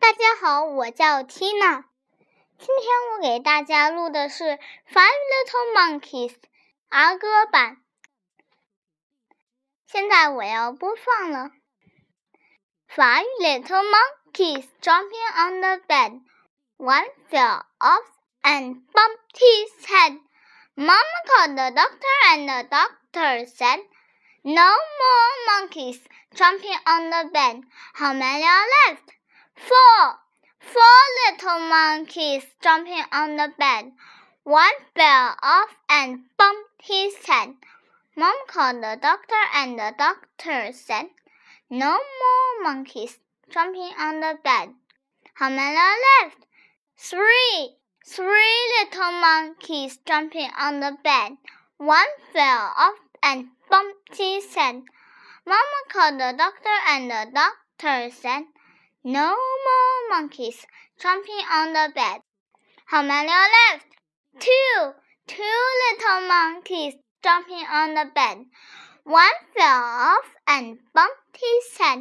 大家好，我叫 Tina。今天我给大家录的是《Five Little Monkeys》儿歌版。现在我要播放了。Five little monkeys jumping on the bed. One fell off and bumped his head. Mama called the doctor, and the doctor said, No more monkeys jumping on the bed. How many are left? Four. Four little monkeys jumping on the bed. One fell off and bumped his head. Mom called the doctor, and the doctor said, No more monkeys jumping on the bed. How many are left? Three. Three little monkeys jumping on the bed. One fell off and bumped his head. Mama called the doctor, and the doctor said, No more monkeys jumping on the bed. How many are left? Two. Two little monkeys jumping on the bed. One fell off and bumped his head.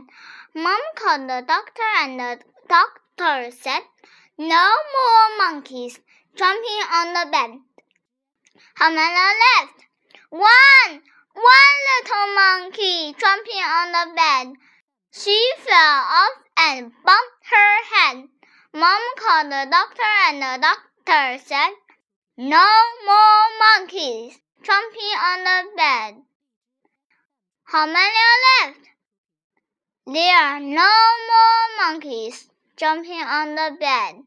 Mom called the doctor, and the doctor said, No more monkeys jumping on the bed. How many are left? One. One little monkey jumping on the bed. She fell off and bumped her head. Mom called the doctor, and the doctor said, No more monkeys jumping on the bed. How many are left? There are no more monkeys jumping on the bed.